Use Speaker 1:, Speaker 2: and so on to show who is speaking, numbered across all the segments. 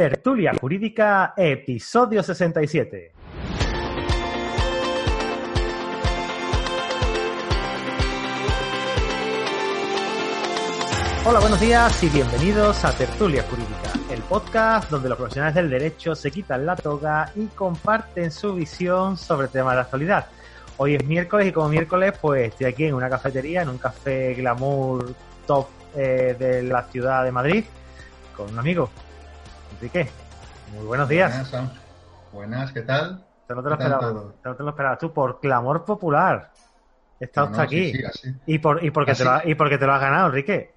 Speaker 1: Tertulia Jurídica, episodio 67. Hola, buenos días y bienvenidos a Tertulia Jurídica, el podcast donde los profesionales del derecho se quitan la toga y comparten su visión sobre temas de actualidad. Hoy es miércoles y como miércoles pues estoy aquí en una cafetería, en un café glamour top eh, de la ciudad de Madrid, con un amigo, Enrique. Muy buenos días.
Speaker 2: Buenas, Buenas ¿qué tal?
Speaker 1: Te no te lo esperabas. Te te lo esperabas tú por clamor popular. Está usted aquí. y, por, y, porque te lo, y porque te lo has ganado, Enrique.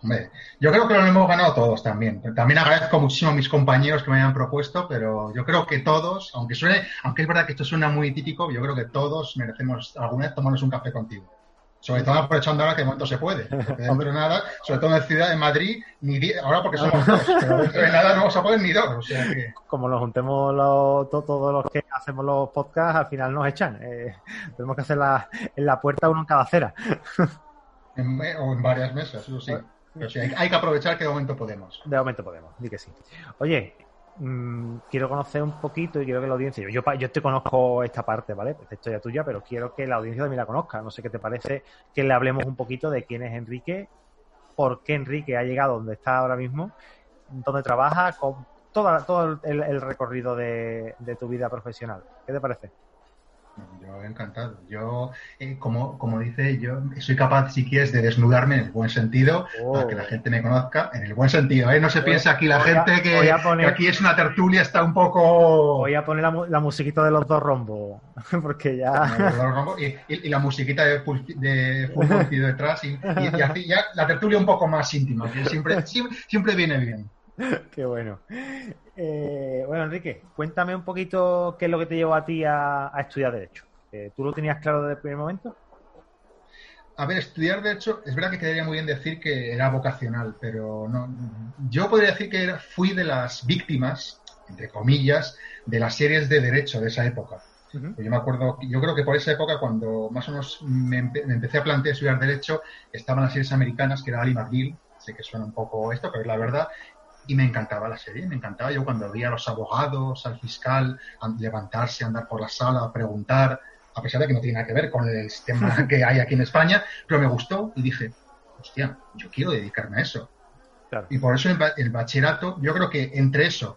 Speaker 2: Hombre, yo creo que lo hemos ganado todos también. También agradezco muchísimo a mis compañeros que me hayan propuesto, pero yo creo que todos, aunque suene, aunque es verdad que esto suena muy típico, yo creo que todos merecemos alguna vez tomarnos un café contigo. Sobre todo aprovechando ahora que de momento se puede. Dentro nada, sobre todo en la ciudad de Madrid, ni ahora porque somos dos, pero dentro de nada no vamos a poder ni dos. O sea que...
Speaker 1: Como nos juntemos los, todos los que hacemos los podcasts, al final nos echan. Eh, tenemos que hacer la, en la puerta uno en cada acera.
Speaker 2: o en varias mesas, eso sí. Pero sí, hay, hay, que aprovechar que de momento podemos.
Speaker 1: De momento podemos, di que sí. Oye, mmm, quiero conocer un poquito y quiero que la audiencia, yo, yo te conozco esta parte, ¿vale? Esta historia tuya, pero quiero que la audiencia también la conozca. No sé qué te parece que le hablemos un poquito de quién es Enrique, por qué Enrique ha llegado donde está ahora mismo, dónde trabaja, con toda, todo el, el recorrido de, de tu vida profesional. ¿Qué te parece?
Speaker 2: Yo encantado. Yo, eh, como, como dice, yo soy capaz, si quieres, de desnudarme en el buen sentido, oh. para que la gente me conozca, en el buen sentido. ¿eh? No se piensa aquí la gente que, poner, que, aquí es una tertulia, está un poco...
Speaker 1: Voy a poner la, la musiquita de los dos rombos, porque ya...
Speaker 2: y, y, y, la musiquita de, de fútbol detrás, y, y, así ya la tertulia un poco más íntima, que siempre, siempre, siempre viene bien.
Speaker 1: Qué bueno. Eh, bueno, Enrique, cuéntame un poquito qué es lo que te llevó a ti a, a estudiar Derecho. Eh, ¿Tú lo tenías claro desde el primer momento?
Speaker 2: A ver, estudiar Derecho, es verdad que quedaría muy bien decir que era vocacional, pero no. Yo podría decir que fui de las víctimas, entre comillas, de las series de Derecho de esa época. Uh -huh. Yo me acuerdo, yo creo que por esa época, cuando más o menos me, empe me empecé a plantear estudiar Derecho, estaban las series americanas, que era Ali McGill, sé que suena un poco esto, pero es la verdad, y me encantaba la serie, me encantaba yo cuando veía a los abogados, al fiscal, levantarse, andar por la sala, preguntar, a pesar de que no tiene nada que ver con el sistema que hay aquí en España, pero me gustó y dije, hostia, yo quiero dedicarme a eso. Claro. Y por eso el, el, bachillerato, yo creo que entre eso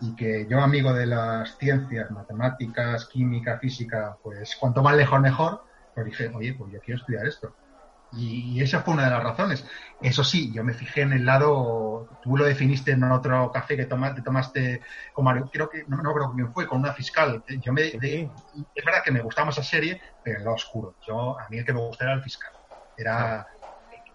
Speaker 2: y que yo amigo de las ciencias, matemáticas, química, física, pues cuanto más lejos mejor, pues dije, oye, pues yo quiero estudiar esto. Y, esa fue una de las razones. Eso sí, yo me fijé en el lado, tú lo definiste en otro café que tomaste, tomaste con Mario, creo que, no, no creo que fue, con una fiscal. Yo me, de, es verdad que me gustaba esa serie, pero en lo oscuro. Yo, a mí el que me gustaba era el fiscal. Era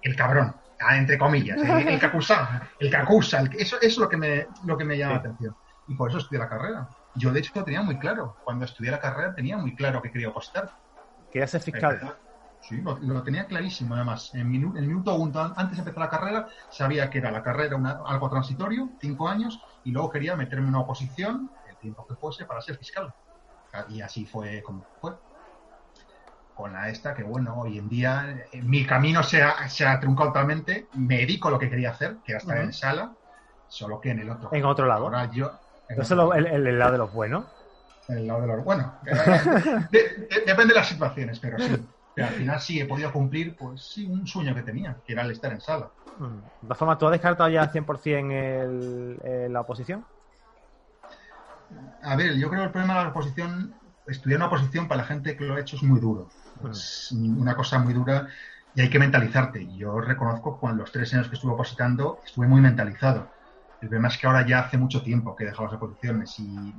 Speaker 2: el cabrón, entre comillas, el, el que acusaba, el que acusa. El, eso, eso es lo que me, lo que me llama la atención. Y por eso estudié la carrera. Yo, de hecho, lo tenía muy claro. Cuando estudié la carrera tenía muy claro que quería opositar.
Speaker 1: Quería ser fiscal.
Speaker 2: Sí, lo, lo, tenía clarísimo además. En, minu, en el minuto uno, antes de empezar la carrera, sabía que era la carrera una, algo transitorio, cinco años, y luego quería meterme en una oposición, el tiempo que fuese, para ser fiscal. Y así fue como fue. Con la esta, que bueno, hoy en día mi camino se ha, se ha truncado totalmente, me dedico a lo que quería hacer, que era estar uh -huh. en sala, solo que en el otro.
Speaker 1: En otro lado.
Speaker 2: Ahora yo,
Speaker 1: en ¿Eso otro el, el, el, lado de los buenos?
Speaker 2: El lado de los buenos. de, de, depende de las situaciones, pero sí. Pero al final sí he podido cumplir, pues sí, un sueño que tenía, que era el estar en sala.
Speaker 1: Mm. De todas formas, ¿tú has descartado ya 100% el, el, la oposición?
Speaker 2: A ver, yo creo que el problema de la oposición, estudiar una oposición para la gente que lo ha hecho es muy duro. Es una cosa muy dura y hay que mentalizarte. Yo reconozco que cuando los tres años que estuve opositando estuve muy mentalizado. El problema es que ahora ya hace mucho tiempo que he dejado las oposiciones y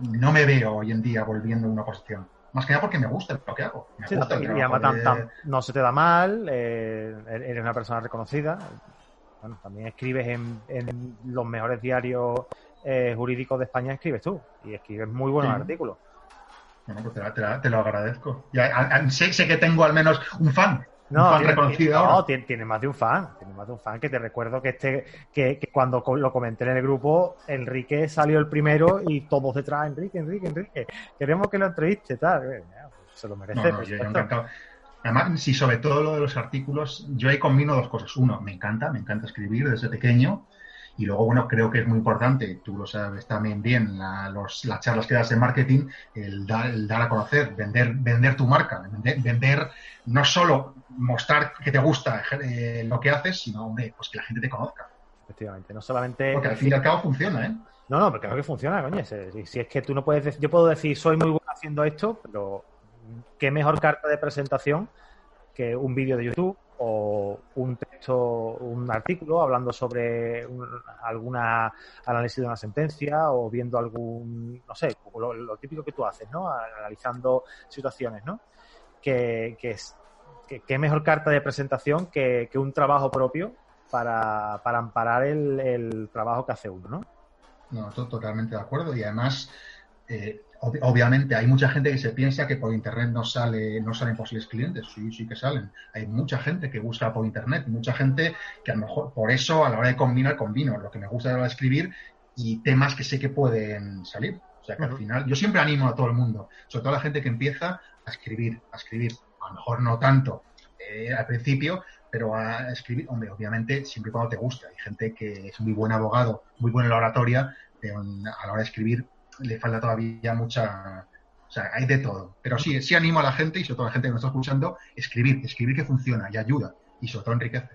Speaker 2: no me veo hoy en día volviendo a una oposición. Más que nada porque me gusta lo que hago. Me
Speaker 1: sí,
Speaker 2: gusta
Speaker 1: y además de... tan, tan, no se te da mal, eh, eres una persona reconocida. Bueno, también escribes en, en los mejores diarios eh, jurídicos de España, escribes tú. Y escribes muy buenos sí. artículos.
Speaker 2: Bueno, pues te, te, te, lo agradezco. Ya, a, a, sé, sé, que tengo al menos un fan. No, fan
Speaker 1: tiene,
Speaker 2: reconocido
Speaker 1: no, ahora. Tiene, tiene, más de un fan. Tiene más de un fan que te recuerdo que este que, que, cuando lo comenté en el grupo, Enrique salió el primero y todos detrás, Enrique, Enrique, Enrique. Queremos que lo entreviste, tal. Eh, se lo merece.
Speaker 2: No, no, yo, yo. Además, sí, sobre todo lo de los artículos, yo ahí combino dos cosas. Uno, me encanta, me encanta escribir desde pequeño. Y luego, bueno, creo que es muy importante, tú lo sabes también bien, los, las charlas que das de marketing, el dar, el dar a conocer, vender, vender tu marca, vender, no solo mostrar que te gusta eh, lo que haces, sino, hombre, pues que la gente te conozca.
Speaker 1: Efectivamente, no solamente...
Speaker 2: Porque al fin y al cabo funciona, ¿eh?
Speaker 1: No, no, porque creo que funciona, coño. Si, si, es que tú no puedes decir, yo puedo decir, soy muy bueno haciendo esto, pero qué mejor carta de presentación que un vídeo de YouTube o un texto, un artículo hablando sobre alguna análisis de una sentencia o viendo algún, no sé, lo, típico que tú haces, ¿no? Analizando situaciones, ¿no? Que, que que, mejor carta de presentación que, un trabajo propio para, para amparar el, el, trabajo que hace uno, ¿no?
Speaker 2: No, totalmente de acuerdo. Y además, eh, obviamente hay mucha gente que se piensa que por internet no sale no salen posibles clientes. Sí sí que salen. Hay mucha gente que busca por internet mucha gente que a lo mejor por eso a la hora de combinar combino lo que me gusta de escribir y temas que sé que pueden salir. O sea que al final yo siempre animo a todo el mundo sobre todo a la gente que empieza a escribir a escribir a lo mejor no tanto eh, al principio pero a escribir hombre obviamente siempre y cuando te guste hay gente que es muy buen abogado muy buena en la oratoria pero a la hora de escribir le falta todavía mucha... O sea, hay de todo. Pero sí, sí animo a la gente y sobre todo a la gente que nos está escuchando, escribir, escribir que funciona y ayuda y sobre todo enriquece.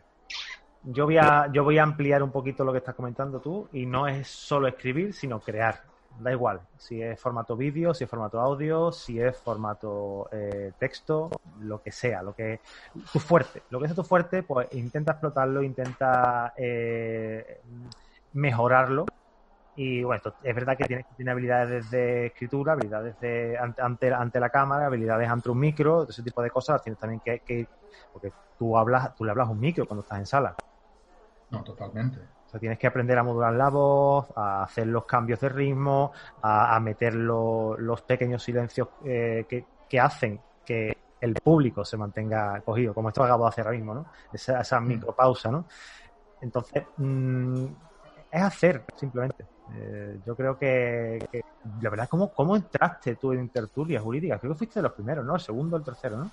Speaker 1: Yo voy a, yo voy a ampliar un poquito lo que estás comentando tú y no es solo escribir, sino crear. Da igual si es formato vídeo, si es formato audio, si es formato eh, texto, lo que sea, lo que tu fuerte, lo que es tu fuerte, pues intenta explotarlo, intenta eh, mejorarlo y bueno, es verdad que tienes, tiene habilidades de escritura, habilidades de, ante, ante la cámara, habilidades ante un micro, ese tipo de cosas tienes también que, que, porque tú hablas, tú le hablas un micro cuando estás en sala.
Speaker 2: No, totalmente.
Speaker 1: O sea, tienes que aprender a modular la voz, a hacer los cambios de ritmo, a, meter los pequeños silencios eh, que, que, hacen que el público se mantenga cogido, como esto acabo de hacer ahora mismo, ¿no? Esa, esa mm. micropausa, ¿no? Entonces, mm, es hacer, simplemente. Eh, yo creo que, la verdad, ¿cómo, ¿cómo entraste tú en tertulia jurídica? Creo que fuiste de los primeros, ¿no? El segundo, el tercero, ¿no?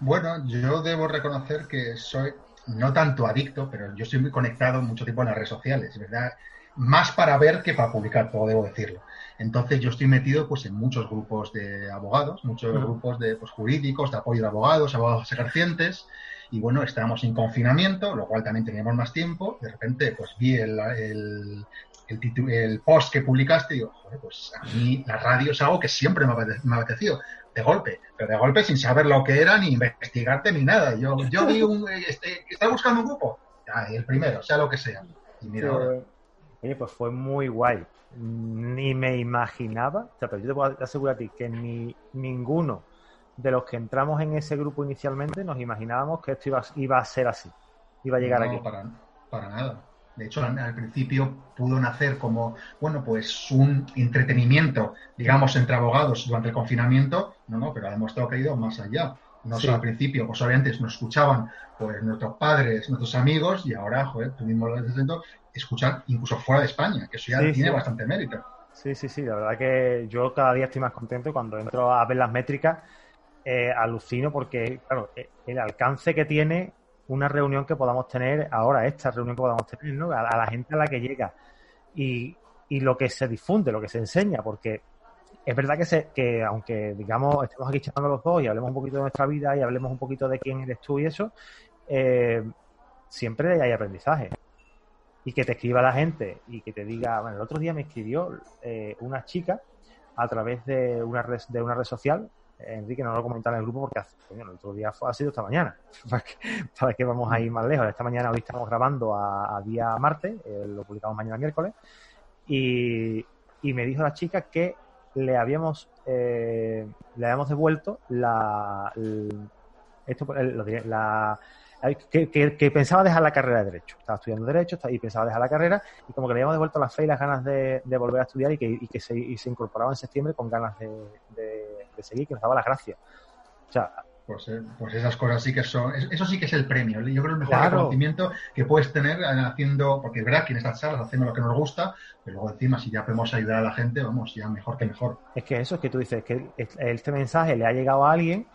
Speaker 2: Bueno, yo debo reconocer que soy no tanto adicto, pero yo estoy muy conectado mucho tiempo en las redes sociales, ¿verdad? Más para ver que para publicar, todo debo decirlo. Entonces yo estoy metido pues en muchos grupos de abogados, muchos grupos de pues, jurídicos, de apoyo de abogados, abogados ejercientes, y bueno, estábamos en confinamiento, lo cual también teníamos más tiempo. De repente, pues vi el, el, el post que publicaste y digo, joder, pues a mí la radio es algo que siempre me ha, apetecido, de golpe, pero de golpe sin saber lo que era, ni investigarte, ni nada. Yo, yo vi un, este, estaba buscando un grupo, ya, el primero, sea lo que sea. Y mira
Speaker 1: Oye, pues fue muy guay. Ni me imaginaba, o sea, pero yo te puedo asegurar a ti que ni ninguno de los que entramos en ese grupo inicialmente nos imaginábamos que esto iba, iba a ser así, iba a llegar aquí.
Speaker 2: Para, para nada. De hecho, al, principio pudo nacer como, bueno, pues un entretenimiento, digamos, entre abogados durante el confinamiento. No, no, pero ha demostrado que ha ido más allá. No solo al principio, pues obviamente nos escuchaban pues nuestros padres, nuestros amigos, y ahora, joder, tú mismo lo escuchar incluso fuera de España, que eso ya tiene bastante mérito.
Speaker 1: Sí, sí, sí, la verdad que yo cada día estoy más contento cuando entro a ver las métricas, eh, alucino porque, claro, eh, el alcance que tiene una reunión que podamos tener ahora, esta reunión que podamos tener, ¿no? A, la gente a la que llega y, y, lo que se difunde, lo que se enseña, porque es verdad que, se, que aunque, digamos, estemos aquí charlando los dos y hablemos un poquito de nuestra vida y hablemos un poquito de quién eres tú y eso, eh, siempre hay aprendizaje. Y que te escriba la gente y que te diga, bueno, el otro día me escribió eh, una chica a través de una red, de una red social Enrique no lo comentaba en el grupo porque el otro día fue, ha sido esta mañana. ¿Para que vamos a ir más lejos? Esta mañana hoy estamos grabando a, día martes, eh, lo publicamos mañana miércoles, y, me dijo la chica que le habíamos eh, le habíamos devuelto la, esto diré, la que, pensaba dejar la carrera de Derecho. Estaba estudiando Derecho y pensaba dejar la carrera y como que le habíamos devuelto la fe y las ganas de, volver a estudiar y que, que se, se, incorporaba en septiembre con ganas de, seguir, que nos daba las gracias. O sea,
Speaker 2: pues, eh, pues, esas cosas sí que son, eso sí que es el premio. Yo creo que el mejor reconocimiento que puedes tener haciendo, porque es verdad que en estas charlas hacemos lo que nos gusta, pero luego encima si ya podemos ayudar a la gente, vamos, ya mejor que mejor.
Speaker 1: Es que eso es que tú dices, que este mensaje le ha llegado a alguien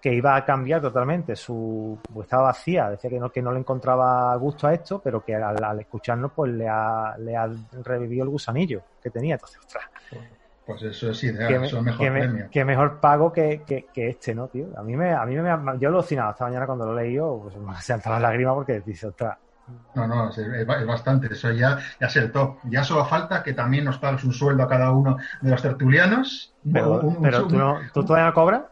Speaker 1: que iba a cambiar totalmente su pues estaba vacía decía que no que no le encontraba gusto a esto pero que al, escucharnos pues le ha, le ha revivido el gusanillo que tenía entonces ostras
Speaker 2: pues eso es ideal, eso es mejor premio.
Speaker 1: Que mejor pago que, que, este, ¿no, tío? A mí me, a mí me, yo lo he alucinado esta mañana cuando lo leí yo, pues me han las lágrimas porque dice, ostras.
Speaker 2: No, no, es, es, bastante, eso ya, ya es el top. Ya solo falta que también nos pagues un sueldo a cada uno de los tertulianos.
Speaker 1: Pero, pero ¿tú, no, ¿tú todavía no cobras?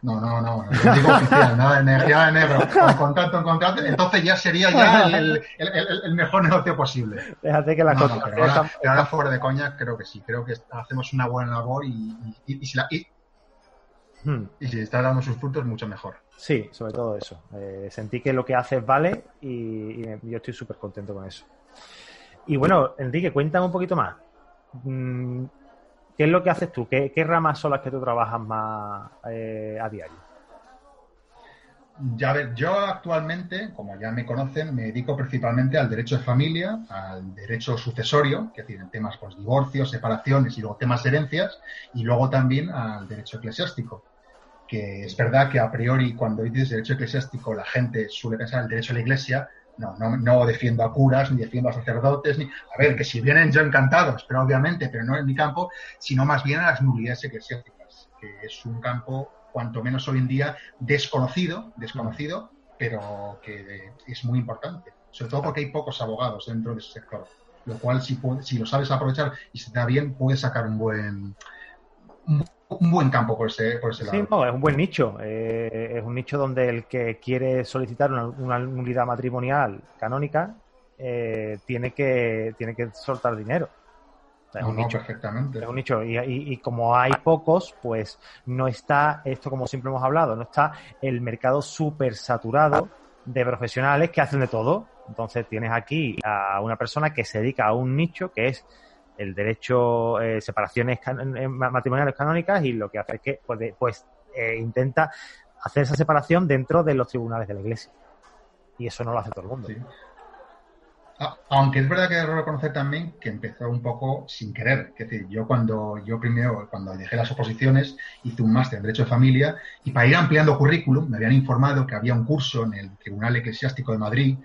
Speaker 2: No, no, no, no digo oficial, nada de energía de negro, con contrato en contrato, entonces ya sería ya el, el, mejor negocio posible.
Speaker 1: Déjate que la
Speaker 2: cosa. pero, ahora, fuera de coña, creo que sí, creo que hacemos una buena labor y, y, si, la, hmm. y, si está dando sus frutos, mucho mejor.
Speaker 1: Sí, sobre todo eso. Eh, sentí que lo que haces vale y, yo estoy súper contento con eso. Y bueno, Enrique, cuéntame un poquito más. ¿Qué es lo que haces tú? ¿Qué, ramas son las que tú trabajas más eh, a diario?
Speaker 2: Ya ver, yo actualmente, como ya me conocen, me dedico principalmente al derecho de familia, al derecho sucesorio, que tienen temas pues divorcios, separaciones y luego temas de herencias, y luego también al derecho eclesiástico. Que es verdad que a priori cuando dices derecho eclesiástico la gente suele pensar en el derecho a la iglesia, no, no, no, defiendo a curas, ni defiendo a sacerdotes, ni. A ver, que si vienen yo encantados, pero obviamente, pero no en mi campo, sino más bien a las nulidades eclesiásticas, que es un campo, cuanto menos hoy en día, desconocido, desconocido, pero que es muy importante. Sobre todo porque hay pocos abogados dentro de ese sector. Lo cual, si, si lo sabes aprovechar y se te da bien, puedes sacar un buen, un buen campo por ese, por ese lado.
Speaker 1: Sí, no, es un buen nicho. Eh, es un nicho donde el que quiere solicitar una, una unidad matrimonial canónica eh, tiene, que, tiene que soltar dinero.
Speaker 2: es un nicho. perfectamente.
Speaker 1: Es un nicho. Y, y, como hay pocos, pues no está esto, como siempre hemos hablado, no está el mercado súper saturado de profesionales que hacen de todo. Entonces tienes aquí a una persona que se dedica a un nicho que es el derecho, eh, separaciones matrimoniales canónicas y lo que hace es que pues, pues eh, intenta hacer esa separación dentro de los tribunales de la Iglesia. Y eso no lo hace todo el mundo.
Speaker 2: Aunque es verdad que debo reconocer también que empezó un poco sin querer. Es yo cuando yo primero, cuando dejé las oposiciones, hice un máster en Derecho de Familia y para ir ampliando currículum me habían informado que había un curso en el Tribunal Eclesiástico de Madrid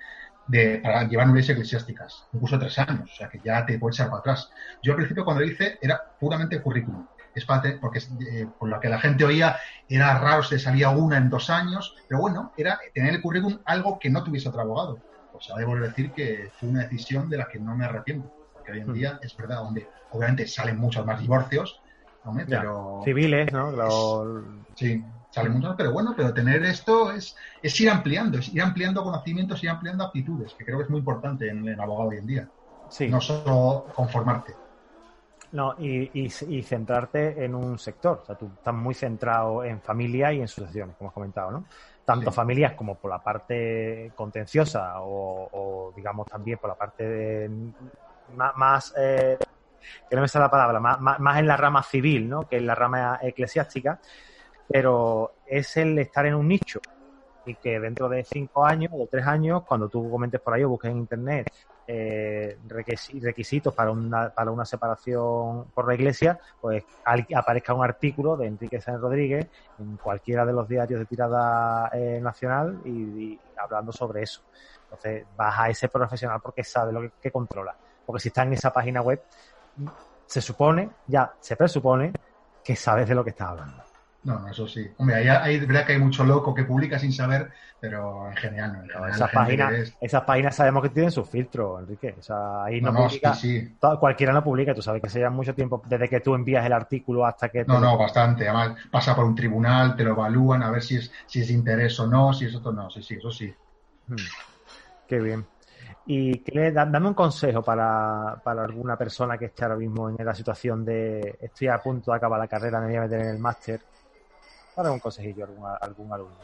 Speaker 2: de, para llevar nubes eclesiásticas, un curso de tres años, o sea que ya te puedes echar para atrás. Yo al principio cuando lo hice era puramente currículum, es porque eh, por lo que la gente oía era raro si salía una en dos años, pero bueno, era tener el currículum algo que no tuviese otro abogado. O sea, debo decir que fue una decisión de la que no me arrepiento, porque hoy en hmm. día es verdad, donde obviamente salen muchos más divorcios, pero...
Speaker 1: Civiles, ¿no?
Speaker 2: Sí, sale mucho, pero bueno, pero tener esto es, es ir ampliando, es ir ampliando conocimientos, ir ampliando aptitudes, que creo que es muy importante en el abogado hoy en día. Sí. No solo conformarte.
Speaker 1: No, y, y, centrarte en un sector. O sea, tú estás muy centrado en familia y en sucesiones, como has comentado, ¿no? Tanto familias como por la parte contenciosa o, digamos, también por la parte más, eh, que no me sale la palabra, más, más, en la rama civil, ¿no? Que en la rama eclesiástica pero es el estar en un nicho y que dentro de cinco años o tres años, cuando tú comentes por ahí o busques en internet eh, requisitos para una, para una separación por la iglesia, pues aparezca un artículo de Enrique Sáenz Rodríguez en cualquiera de los diarios de tirada eh, nacional y, hablando sobre eso. Entonces vas a ese profesional porque sabe lo que controla. Porque si está en esa página web, se supone, ya se presupone que sabes de lo que estás hablando.
Speaker 2: No, eso sí. Hombre, hay, hay, verdad que hay mucho loco que publica sin saber, pero en general no.
Speaker 1: esas, páginas, esas páginas sabemos que tienen sus filtros, Enrique. O sea, ahí no, publica. Cualquiera no publica, tú sabes que se lleva mucho tiempo desde que tú envías el artículo hasta que.
Speaker 2: No, no, bastante. Además, pasa por un tribunal, te lo evalúan a ver si es, si es interés o no, si es otro no. Sí, sí, eso sí. Hmm.
Speaker 1: Qué bien. Y que dame un consejo para, para alguna persona que esté ahora mismo en la situación de estoy a punto de acabar la carrera, me voy a meter en el máster para un consejillo a algún, alumno.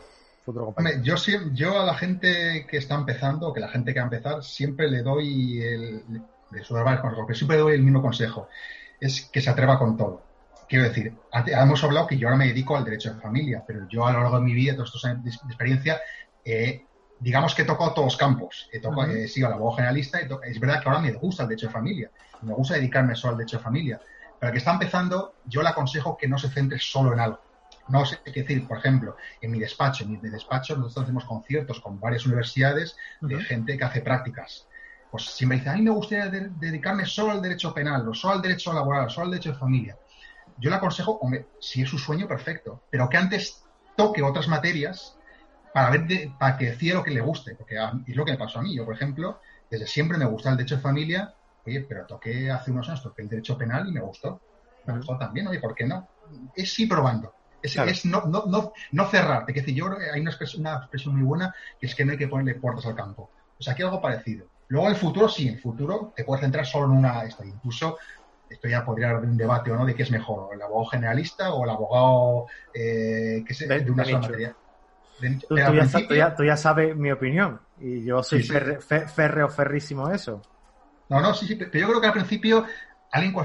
Speaker 2: Futuro yo, yo a la gente que está empezando, que la gente que va a empezar, siempre le doy el, de siempre doy el mismo consejo, es que se atreva con todo. Quiero decir, hemos hablado que yo ahora me dedico al derecho de familia, pero yo a lo largo de mi vida, todos estos años de experiencia, digamos que he tocado todos los campos. He, tocado, he sido abogado generalista y es verdad que ahora me gusta el derecho de familia. Me gusta dedicarme solo al derecho de familia. Pero al que está empezando, yo le aconsejo que no se centre solo en algo No sé qué decir, por ejemplo, en mi despacho, en mi despacho nosotros hacemos conciertos con varias universidades de gente que hace prácticas. Pues siempre dice, a mí me gustaría dedicarme solo al derecho penal, o solo al derecho laboral, o solo al derecho de familia. Yo le aconsejo, hombre, si es su sueño, perfecto, pero que antes toque otras materias para ver para que decida lo que le guste, porque es lo que me pasó a mí. Yo, por ejemplo, desde siempre me gusta el derecho de familia, oye, pero toqué hace unos años, toqué el derecho penal y me gustó. Me gustó también, oye, ¿por qué no? Es sí probando. Es, no, no, no, no cerrar. Es decir, yo creo que hay una expresión, muy buena que es que no hay que ponerle puertas al campo. O sea, aquí algo parecido. Luego en el futuro, sí, en el futuro te puedes centrar solo en una. Esto, incluso, esto ya podría haber un debate o no de qué es mejor, el abogado generalista o el abogado eh, que de, una sola materia.
Speaker 1: tú, ya, tú, ya, sabes mi opinión y yo soy férreo, ferrísimo eso.
Speaker 2: No, no, sí, sí, pero yo creo que al principio alguien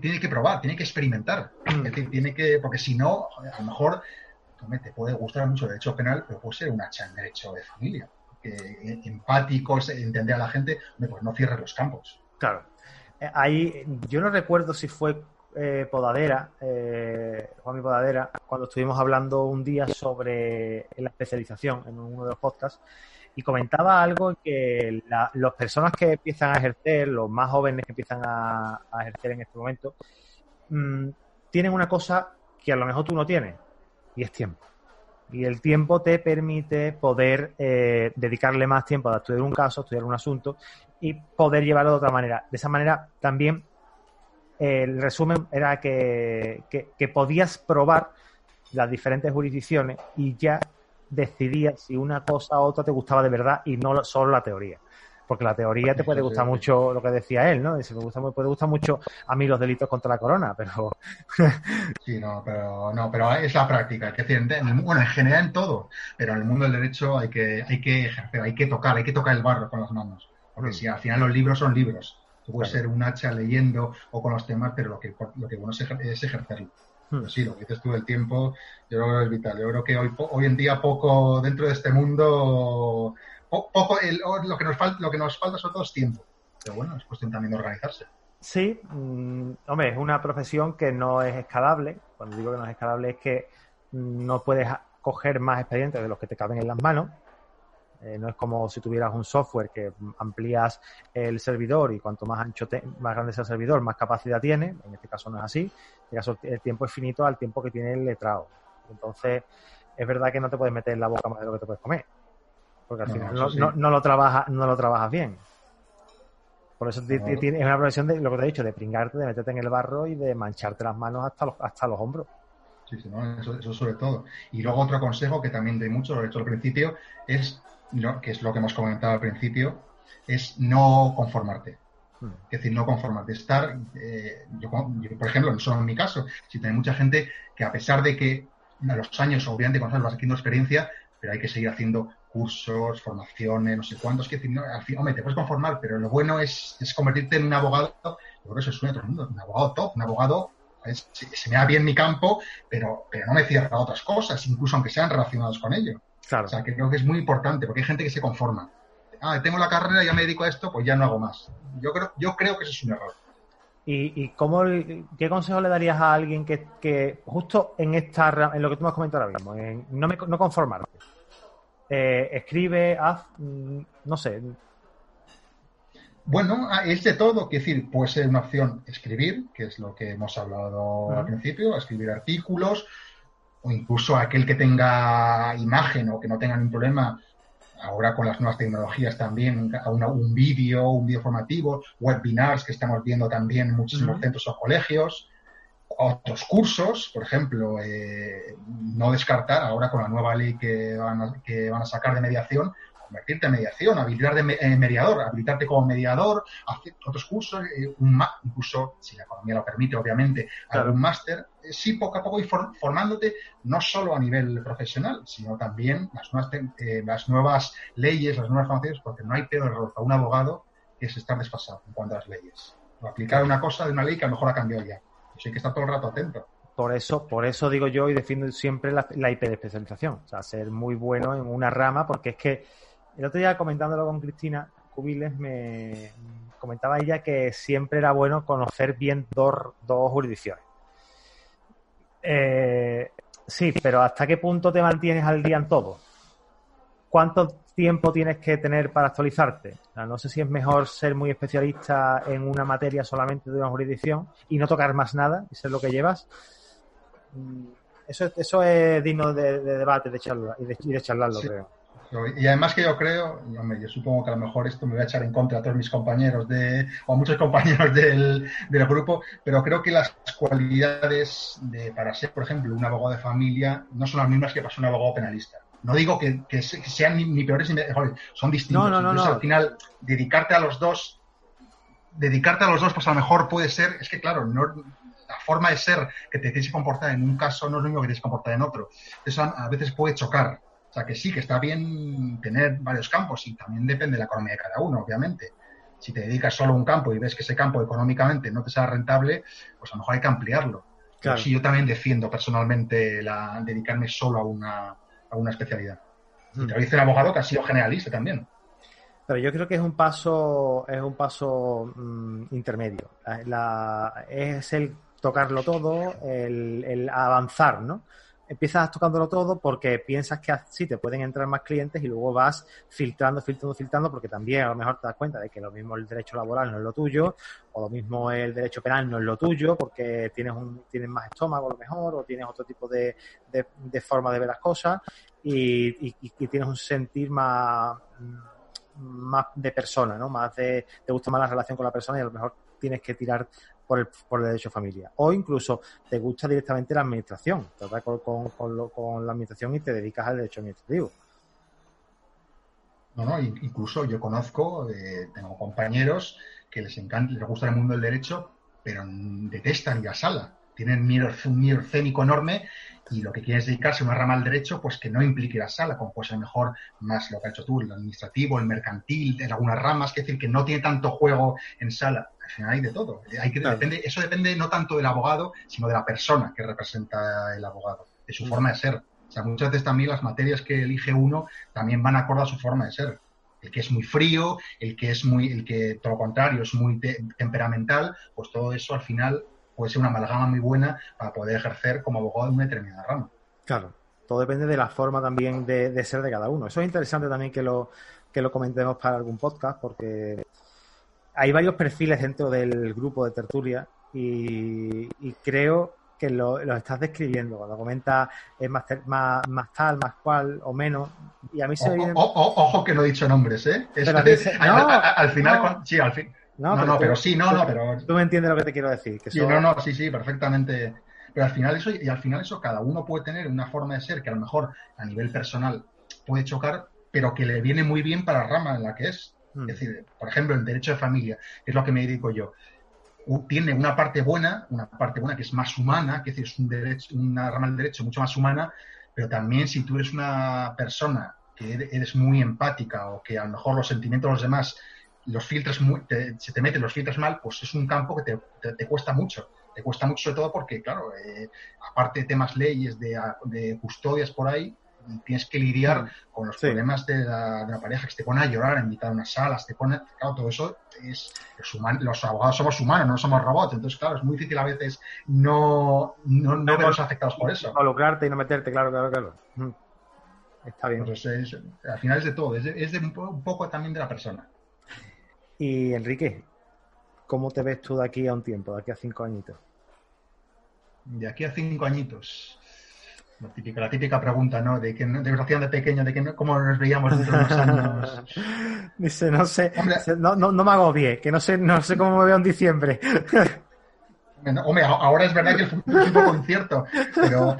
Speaker 2: tiene que probar, tiene que experimentar. Mm. Decir, tiene que, porque si no, a lo mejor te puede gustar mucho el derecho penal, pero puede ser un hacha en derecho de familia. Que, empático, entender a la gente, pues no cierres los campos.
Speaker 1: Claro. Eh, ahí, yo no recuerdo si fue eh, Podadera, eh, Juan y Podadera, cuando estuvimos hablando un día sobre la especialización en uno de los podcasts, y comentaba algo que las personas que empiezan a ejercer, los más jóvenes que empiezan a, ejercer en este momento, mm, tienen una cosa que a lo mejor tú no tienes, y es tiempo. Y el tiempo te permite poder eh, dedicarle más tiempo a estudiar un caso, a estudiar un asunto y poder llevarlo de otra manera. De esa manera también el resumen era que, que podías probar las diferentes jurisdicciones y ya decidías si una cosa u otra te gustaba de verdad y no solo la teoría. Porque la teoría te puede gustar mucho lo que decía él, ¿no? Dice, me gusta, puede gustar mucho a mí los delitos contra la corona, pero.
Speaker 2: sí, no, pero no, pero es la práctica. Es decir, bueno, en general en todo, pero en el mundo del derecho hay que, hay que ejercer, hay que tocar, hay que tocar el barro con las manos. Porque mm. si al final los libros son libros, tú puedes ser un hacha leyendo o con los temas, pero lo que, lo que bueno es ejercerlo. Hmm. sí, lo que dices tú del tiempo, yo creo que es vital. Yo creo que hoy, hoy en día poco dentro de este mundo, poco lo, que nos falta, lo que nos falta sobre todo es tiempo. Pero bueno, es cuestión también de organizarse.
Speaker 1: Sí, mm, hombre, es una profesión que no es escalable. Cuando digo que no es escalable es que no puedes coger más expedientes de los que te caben en las manos. Eh, no es como si tuvieras un software que amplías el servidor y cuanto más ancho, más grande sea el servidor, más capacidad tiene. En este caso no es así. En este caso el tiempo es finito al tiempo que tiene el letrado. Entonces, es verdad que no te puedes meter en la boca más de lo que te puedes comer. Porque al final no, lo trabajas, no lo trabajas bien. Por eso es una profesión de lo que te he dicho, de pringarte, de meterte en el barro y de mancharte las manos hasta los, hasta los hombros.
Speaker 2: Sí, sí, eso, eso sobre todo. Y luego otro consejo que también doy mucho, lo he hecho al principio, es que es lo que hemos comentado al principio, es no conformarte. Hmm. Es decir, no conformarte. Estar, eh, yo, por ejemplo, no solo en mi caso, si hay mucha gente que a pesar de que a los años, obviamente, cuando vas adquiriendo experiencia, pero hay que seguir haciendo cursos, formaciones, no sé cuántos, que decir, no, al fin, hombre, te puedes conformar, pero lo bueno es, es convertirte en un abogado, yo creo que eso suena a todo el mundo, un abogado top, un abogado, se, me da bien mi campo, pero, pero no me cierra a otras cosas, incluso aunque sean relacionados con ello. O sea, que creo que es muy importante, porque hay gente que se conforma. Ah, tengo la carrera, ya me dedico a esto, pues ya no hago más. Yo creo, yo creo que eso es un error.
Speaker 1: ¿Y, cómo, qué consejo le darías a alguien que, justo en esta en lo que tú me has comentado ahora mismo, en no, me, no conformarte? Eh, escribe, haz, mm, no sé.
Speaker 2: Bueno, ah, es de todo, es decir, puede ser una opción escribir, que es lo que hemos hablado al principio, escribir artículos, o incluso aquel que tenga imagen o que no tenga ningún problema, ahora con las nuevas tecnologías también, un vídeo, un vídeo formativo, webinars que estamos viendo también en muchísimos centros o colegios, otros cursos, por ejemplo, eh, no descartar ahora con la nueva ley que van que van a sacar de mediación, convertirte en mediación, habilitar de eh, mediador, habilitarte como mediador, hacer otros cursos, eh, un incluso, si la economía lo permite, obviamente, algún máster, eh, sí poco a poco ir formándote, no solo a nivel profesional, sino también las nuevas, las nuevas leyes, las nuevas formaciones, porque no hay peor error para un abogado que es estar desfasado en cuanto a las leyes. O aplicar una cosa de una ley que a lo mejor ha cambiado ya. Pues hay que estar todo el rato atento.
Speaker 1: Por eso, por eso digo yo y defiendo siempre la, la IP de especialización. O sea, ser muy bueno en una rama, porque es que el otro día comentándolo con Cristina Cubiles, me comentaba ella que siempre era bueno conocer bien dos, jurisdicciones. Eh, Sí, pero ¿hasta qué punto te mantienes al día en todo? ¿Cuánto tiempo tienes que tener para actualizarte? no sé si es mejor ser muy especialista en una materia solamente de una jurisdicción y no tocar más nada y ser lo que llevas. Mm, eso, eso es digno de, debate de charla, y, de, charlarlo, creo.
Speaker 2: Y además que yo creo, yo supongo que a lo mejor esto me va a echar en contra a todos mis compañeros de, o a muchos compañeros del, del grupo, pero creo que las cualidades de, para ser, por ejemplo, un abogado de familia no son las mismas que para ser un abogado penalista. No digo que, sean ni, peores ni mejores, son distintos. No, no, Entonces, al final, dedicarte a los dos, dedicarte a los dos, pues a lo mejor puede ser, es que claro, no, la forma de ser que te tienes que comportar en un caso no es lo mismo que tienes que comportar en otro. Eso a veces puede chocar. O sea, que sí, que está bien tener varios campos y también depende de la economía de cada uno, obviamente. Si te dedicas solo a un campo y ves que ese campo económicamente no te sea rentable, pues a lo mejor hay que ampliarlo. Pero sí, yo también defiendo personalmente la, dedicarme solo a una, a una especialidad. Y te lo dice el abogado que ha sido generalista también.
Speaker 1: Pero yo creo que es un paso, es un paso mm, intermedio. es el tocarlo todo, el, el avanzar, ¿no? Empiezas tocándolo todo porque piensas que así te pueden entrar más clientes y luego vas filtrando, filtrando, filtrando, porque también a lo mejor te das cuenta de que lo mismo el derecho laboral no es lo tuyo, o lo mismo el derecho penal no es lo tuyo, porque tienes un, tienes más estómago a lo mejor, o tienes otro tipo de, de, forma de ver las cosas, y, tienes un sentir más, más de persona, ¿no? Más de, te gusta más la relación con la persona y a lo mejor tienes que tirar por el, por el derecho familia. O incluso te gusta directamente la administración, tratas con, con, con, la administración y te dedicas al derecho administrativo.
Speaker 2: No, no, incluso yo conozco, eh, tengo compañeros que les encanta, les gusta el mundo del derecho, pero detestan ir a sala. Tienen miedo, un miedo escénico enorme y lo que quieres dedicarse a una rama al derecho, pues que no implique la sala, como puede ser mejor más lo que ha hecho tú, el administrativo, el mercantil, en algunas ramas, que decir que no tiene tanto juego en sala. Al final hay de todo. Hay que, depende, eso depende no tanto del abogado, sino de la persona que representa el abogado, de su mm. forma de ser. O sea, muchas veces también las materias que elige uno también van acorde a su forma de ser. El que es muy frío, el que es muy, el que todo lo contrario es muy temperamental, pues todo eso al final puede ser una amalgama muy buena para poder ejercer como abogado en una determinada rama.
Speaker 1: Claro, todo depende de la forma también de, ser de cada uno. Eso es interesante también que lo, que lo comentemos para algún podcast, porque hay varios perfiles dentro del grupo de tertulia y, creo que lo, estás describiendo. Cuando comentas es más, más, tal, más cual o menos. Y a mí se
Speaker 2: me ojo que no he dicho nombres, ¿eh? al, final, sí, al fin. No, no, pero, sí, no, no, pero...
Speaker 1: Tú me entiendes lo que te quiero decir.
Speaker 2: sí, no, no, sí, sí, perfectamente. Pero al final eso, y al final eso, cada uno puede tener una forma de ser que a lo mejor a nivel personal puede chocar, pero que le viene muy bien para la rama en la que es. Es mm. decir, por ejemplo, el derecho de familia, que es lo que me dedico yo, tiene una parte buena, una parte buena que es más humana, que es, decir, es un derecho, una rama del derecho mucho más humana, pero también si tú eres una persona que eres muy empática o que a lo mejor los sentimientos de los demás los filtros, se te meten los filtros mal, pues es un campo que te, cuesta mucho. Te cuesta mucho sobre todo porque, claro, eh, aparte de temas leyes, de, custodias por ahí, tienes que lidiar mm. con los problemas de la, pareja que te pone a llorar, a invitar a unas salas, te pone, claro, todo eso es, los, abogados somos humanos, no somos robots, entonces, claro, es muy difícil a veces no, no, no verlos afectados por eso.
Speaker 1: Involucrarte y no meterte, claro, claro, claro. Mm. Está bien.
Speaker 2: Pues al final es de todo, es, de, un poco también de la persona.
Speaker 1: Y Enrique, ¿cómo te ves tú de aquí a un tiempo, de aquí a cinco añitos?
Speaker 2: De aquí a cinco añitos. La típica, la típica pregunta, ¿no? De que de de pequeño, de que cómo nos veíamos dentro de unos años.
Speaker 1: Dice, no sé, no, no, no, me hago bien, que no sé, no sé cómo me veo en diciembre.
Speaker 2: hombre, ahora es verdad que el futuro es un poco incierto, pero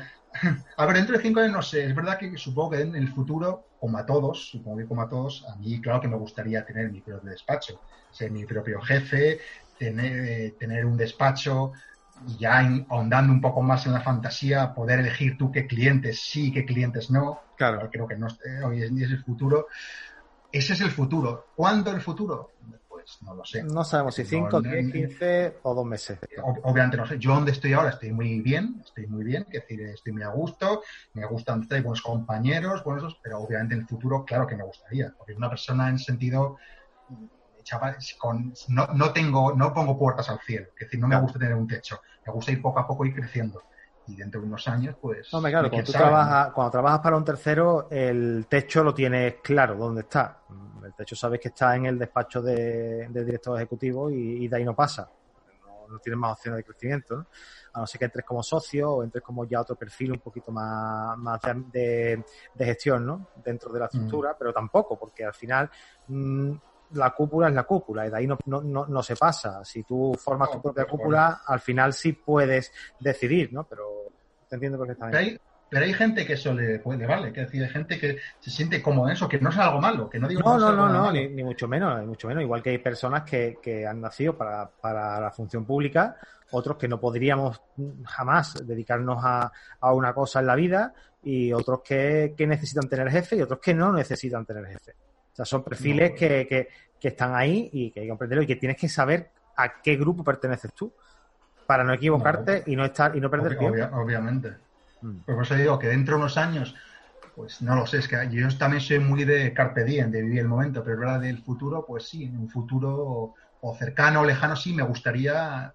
Speaker 2: a ver, dentro de cinco años no sé, es verdad que supongo que en el futuro, como a todos, supongo que como a todos, a mí claro que me gustaría tener mi propio despacho, ser mi propio jefe, tener, tener un despacho y ya ahondando un poco más en la fantasía, poder elegir tú qué clientes sí, qué clientes no. Claro. Creo que no, hoy es el futuro. Ese es el futuro. ¿Cuándo el futuro? Pues, no lo sé.
Speaker 1: No sabemos si 5, 10, 15 o dos meses.
Speaker 2: Obviamente no sé. Yo donde estoy ahora estoy muy bien, estoy muy bien, es decir, estoy muy a gusto, me gustan, hay buenos compañeros, buenos, pero obviamente en el futuro, claro que me gustaría, porque una persona en sentido chaval, con, no, no, tengo, no pongo puertas al cielo, es decir, no me gusta tener un techo, me gusta ir poco a poco ir creciendo. y dentro de unos años, pues...
Speaker 1: No, claro, cuando, tú trabajas, cuando trabajas para un tercero, el techo lo tienes claro dónde está. El techo sabes que está en el despacho de, director ejecutivo y, de ahí no pasa. No, tienes más opciones de crecimiento, A no ser que entres como socio o entres como ya otro perfil un poquito más, más de, gestión, ¿no? Dentro de la mm. estructura, pero tampoco, porque al final mm, la cúpula es la cúpula y de ahí no, no, no, se pasa. Si tú formas tu propia cúpula, al final sí puedes decidir, ¿no? Pero te entiendo perfectamente.
Speaker 2: Pero hay, pero hay gente que eso le puede, vale, que decir, hay gente que se siente como eso, que no es algo malo, que no digo
Speaker 1: No, no, no, no, ni, mucho menos, ni mucho menos. Igual que hay personas que, que han nacido para, para la función pública, otros que no podríamos jamás dedicarnos a, a una cosa en la vida y otros que, que necesitan tener jefe y otros que no necesitan tener jefe sea, son perfiles que, que, que, están ahí y que hay que comprenderlo y que tienes que saber a qué grupo perteneces tú para no equivocarte y no estar y no perder tiempo.
Speaker 2: obviamente. Mm. por eso digo que dentro de unos años, pues no lo sé, es que yo también soy muy de carpe diem, de vivir el momento, pero verdad del futuro, pues sí, en un futuro o cercano o lejano sí me gustaría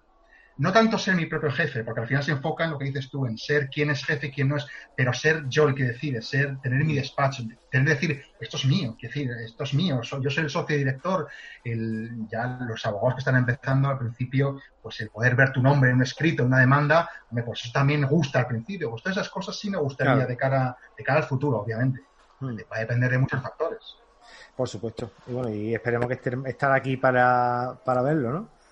Speaker 2: no tanto ser mi propio jefe, porque al final se enfoca en lo que dices tú, en ser quién es jefe y quién no es, pero ser yo el que decide, ser, tener mi despacho, tener decir, esto es mío, decir, esto es mío, yo soy el socio director, el, ya los abogados que están empezando al principio, pues el poder ver tu nombre en un escrito, en una demanda, pues eso también me gusta al principio, pues todas esas cosas sí me gustaría de, cara, de cara al futuro, obviamente, hmm. va a depender de muchos factores.
Speaker 1: Por supuesto, y bueno, y esperemos que estar aquí para, para verlo, ¿no?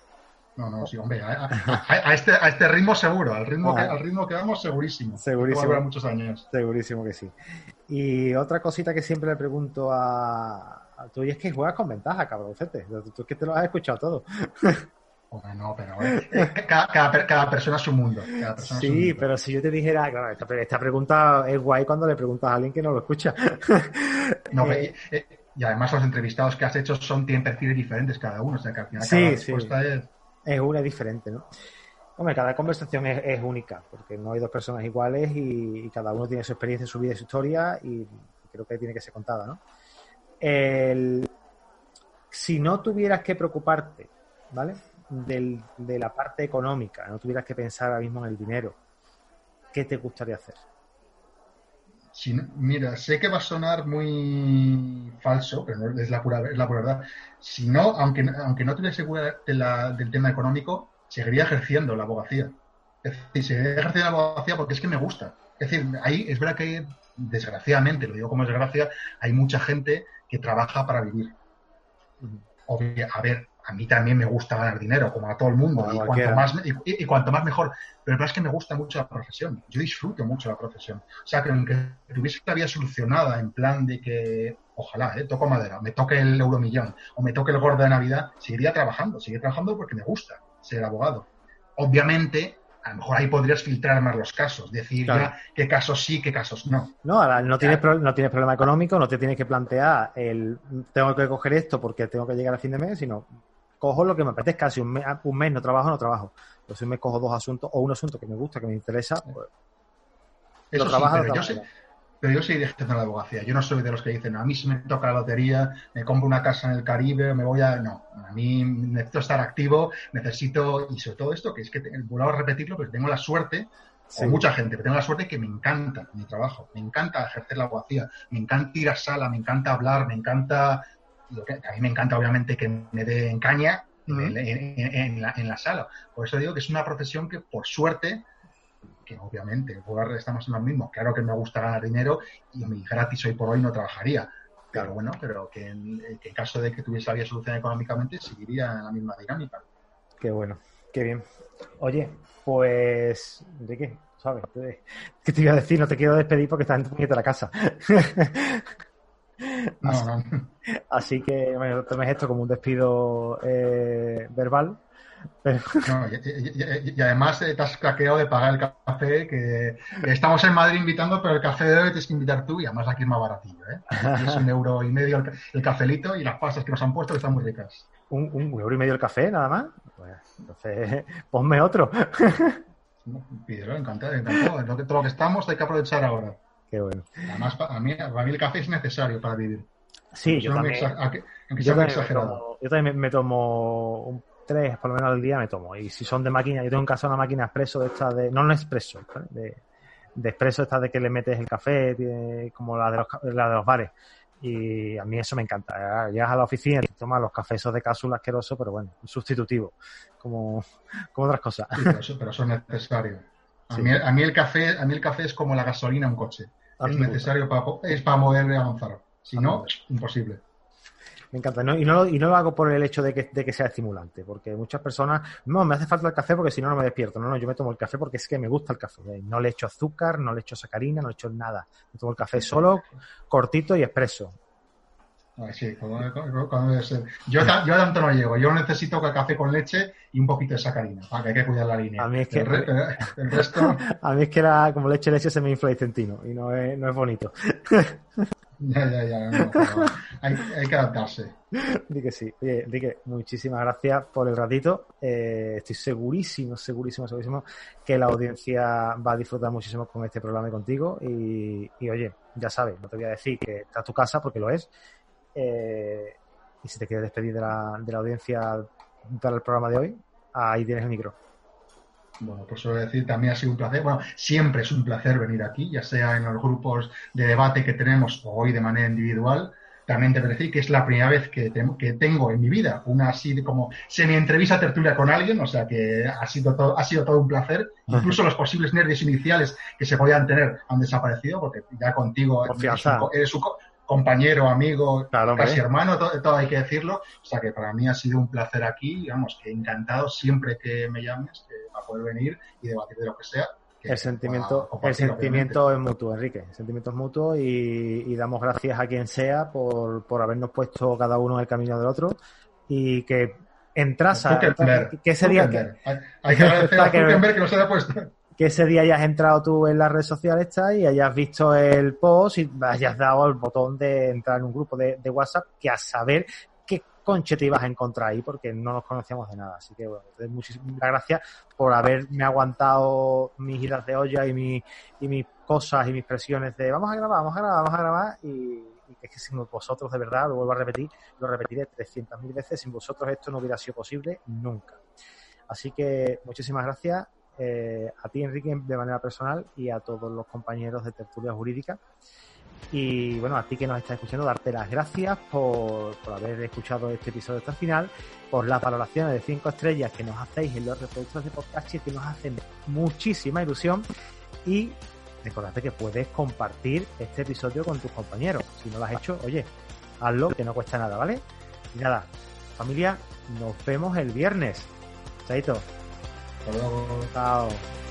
Speaker 2: No, no, sí, hombre, a, este, a este ritmo seguro, al ritmo, que, al ritmo que vamos, segurísimo.
Speaker 1: Segurísimo.
Speaker 2: muchos años.
Speaker 1: Segurísimo que sí. Y otra cosita que siempre le pregunto a, a tú y es que juegas con ventaja, cabroncete. Tú es que te lo has escuchado todo.
Speaker 2: Hombre, no, pero eh, cada, cada, persona es su mundo.
Speaker 1: sí, pero si yo te dijera, claro, esta, pregunta es guay cuando le preguntas a alguien que no lo escucha.
Speaker 2: no, eh, y, además los entrevistados que has hecho son, tienen perfiles diferentes cada uno, o sea que al final cada respuesta es
Speaker 1: es una diferente, ¿no? Hombre, cada conversación es, única, porque no hay dos personas iguales y, cada uno tiene su experiencia, su vida y su historia y creo que tiene que ser contada, ¿no? si no tuvieras que preocuparte, ¿vale? de la parte económica, no tuvieras que pensar ahora mismo en el dinero, ¿qué te gustaría hacer?
Speaker 2: Mira, sé que va a sonar muy falso, pero no es la pura, es la pura verdad. Si no, aunque, aunque no tuviera segura del tema económico, seguiría ejerciendo la abogacía. Es decir, seguiría ejerciendo la abogacía porque es que me gusta. Es decir, ahí es verdad que, desgraciadamente, lo digo como desgracia, hay mucha gente que trabaja para vivir. a ver, a mí también me gusta ganar dinero, como a todo el mundo, y, cuanto más, y, cuanto más mejor. Pero la verdad es que me gusta mucho la profesión. Yo disfruto mucho la profesión. O sea, que aunque tuviese la vida solucionada en plan de que, ojalá, eh, toco madera, me toque el euromillón o me toque el gordo de Navidad, seguiría trabajando. Seguiría trabajando porque me gusta ser abogado. Obviamente, a lo mejor ahí podrías filtrar más los casos, decir ya qué casos sí, qué casos no.
Speaker 1: No, no tienes, no tienes problema económico, no te tienes que plantear el tengo que coger esto porque tengo que llegar a fin de mes, sino cojo lo que me apetezca. Si un mes, un mes no trabajo, no trabajo. Pero si me cojo dos asuntos o un asunto que me gusta, que me interesa, pues
Speaker 2: Eso lo trabajo. pero, yo sé, pero yo soy de la abogacía. Yo no soy de los que dicen, a mí si me toca la lotería, me compro una casa en el Caribe, me voy a... No, a mí necesito estar activo, necesito... Y sobre todo esto, que es que, vuelvo a repetirlo, pero tengo la suerte Sí. mucha gente, pero tengo la suerte que me encanta mi trabajo, me encanta ejercer la abogacía, me encanta ir a sala, me encanta hablar, me encanta a mí me encanta obviamente que me den caña en, la, sala. Por eso digo que es una profesión que por suerte, que obviamente estamos en lo mismo, claro que me gusta ganar dinero y mi gratis hoy por hoy no trabajaría. Claro, bueno, pero que en, caso de que tuviese la solución económicamente, seguiría en la misma dinámica.
Speaker 1: Qué bueno, qué bien. Oye, pues, ¿de qué? ¿Sabes? ¿Qué te iba a decir? No te quiero despedir porque estás en tu de la casa. Así, que bueno, tomes esto como un despido eh, verbal.
Speaker 2: y, además te has claqueado de pagar el café, que, estamos en Madrid invitando, pero el café de hoy tienes que invitar tú y además aquí es más baratillo. ¿eh? Es un euro y medio el, cafelito y las pastas que nos han puesto que están muy ricas.
Speaker 1: ¿Un, euro y medio el café nada más? Pues entonces ponme otro.
Speaker 2: Pídelo, encantado, encantado. Todo lo que estamos hay que aprovechar ahora.
Speaker 1: Qué bueno.
Speaker 2: Además, para mí, el café es necesario para vivir.
Speaker 1: Sí, yo también, yo, también me tomo, tres por lo menos al día me tomo. Y si son de máquina, yo tengo en casa una máquina expreso de esta de, no no expreso, de, de expreso esta de que le metes el café, como la de los, la de los bares. Y a mí eso me encanta. Llegas a la oficina y tomas los cafés esos de cápsula asqueroso, pero bueno, sustitutivo, como, como otras cosas.
Speaker 2: pero, eso, pero son necesarios. A, mí, a, mí, el café, a mí el café es como la gasolina en un coche. Es necesario para, es para mover avanzar. Si no, imposible.
Speaker 1: Me encanta. y, no, y no lo hago por el hecho de que, de que sea estimulante, porque muchas personas, no, me hace falta el café porque si no, no me despierto. No, no, yo me tomo el café porque es que me gusta el café. No le echo azúcar, no le echo sacarina, no le echo nada. Me tomo el café solo, cortito y expreso.
Speaker 2: Sí, cuando, ser. Yo, yo tanto no llego. Yo necesito café con leche y un poquito de sacarina, para que hay que cuidar la línea.
Speaker 1: A mí es que, el, resto... a mí es que la, como leche leche se me infla el centino y no es, no es bonito.
Speaker 2: Ya, ya, ya. hay, hay, que adaptarse.
Speaker 1: Di que sí. Oye, Enrique, muchísimas gracias por el ratito. Eh, estoy segurísimo, segurísimo, segurísimo que la audiencia va a disfrutar muchísimo con este programa y contigo. Y, y oye, ya sabes, no te voy a decir que está tu casa porque lo es. Eh, y si te quieres despedir de la, de la audiencia para el programa de hoy, ahí tienes el micro.
Speaker 2: Bueno, pues suelo decir, también ha sido un placer. Bueno, siempre es un placer venir aquí, ya sea en los grupos de debate que tenemos o hoy de manera individual. También debo decir que es la primera vez que, que tengo en mi vida una así como semi-entrevista tertulia con alguien, o sea que ha sido todo, ha sido todo un placer. Incluso los posibles nervios iniciales que se podían tener han desaparecido, porque ya contigo eres un, compañero, amigo, casi hermano, todo, hay que decirlo. O sea que para mí ha sido un placer aquí, digamos, que encantado siempre que me llames, a poder venir y debatir de lo que sea.
Speaker 1: el sentimiento, el sentimiento es mutuo, Enrique. El sentimiento es mutuo y, damos gracias a quien sea por, por, habernos puesto cada uno en el camino del otro y que entras a... ¿Qué sería? Que,
Speaker 2: hay, que agradecer a que nos haya puesto
Speaker 1: que ese día hayas entrado tú en las redes sociales y hayas visto el post y hayas dado el botón de entrar en un grupo de, de WhatsApp que a saber conche te ibas a encontrar ahí porque no nos conocíamos de nada. Así que bueno, muchísimas gracias por haberme aguantado mis idas de olla y, mi, y mis cosas y mis presiones de vamos a grabar, vamos a grabar, vamos a grabar y, que es que sin vosotros de verdad, lo vuelvo a repetir, lo repetiré 300.000 veces, sin vosotros esto no hubiera sido posible nunca. Así que muchísimas gracias eh, a ti Enrique de manera personal y a todos los compañeros de Tertulia Jurídica. Y bueno, a ti que nos estás escuchando, darte las gracias por, haber escuchado este episodio hasta el final, por las valoraciones de 5 estrellas que nos hacéis en los reproductores de podcast que nos hacen muchísima ilusión. Y recordate que puedes compartir este episodio con tus compañeros. Si no lo has hecho, oye, hazlo, que no cuesta nada, ¿vale? Y nada, familia, nos vemos el viernes. Chaito.
Speaker 2: Hasta luego.
Speaker 1: Chao.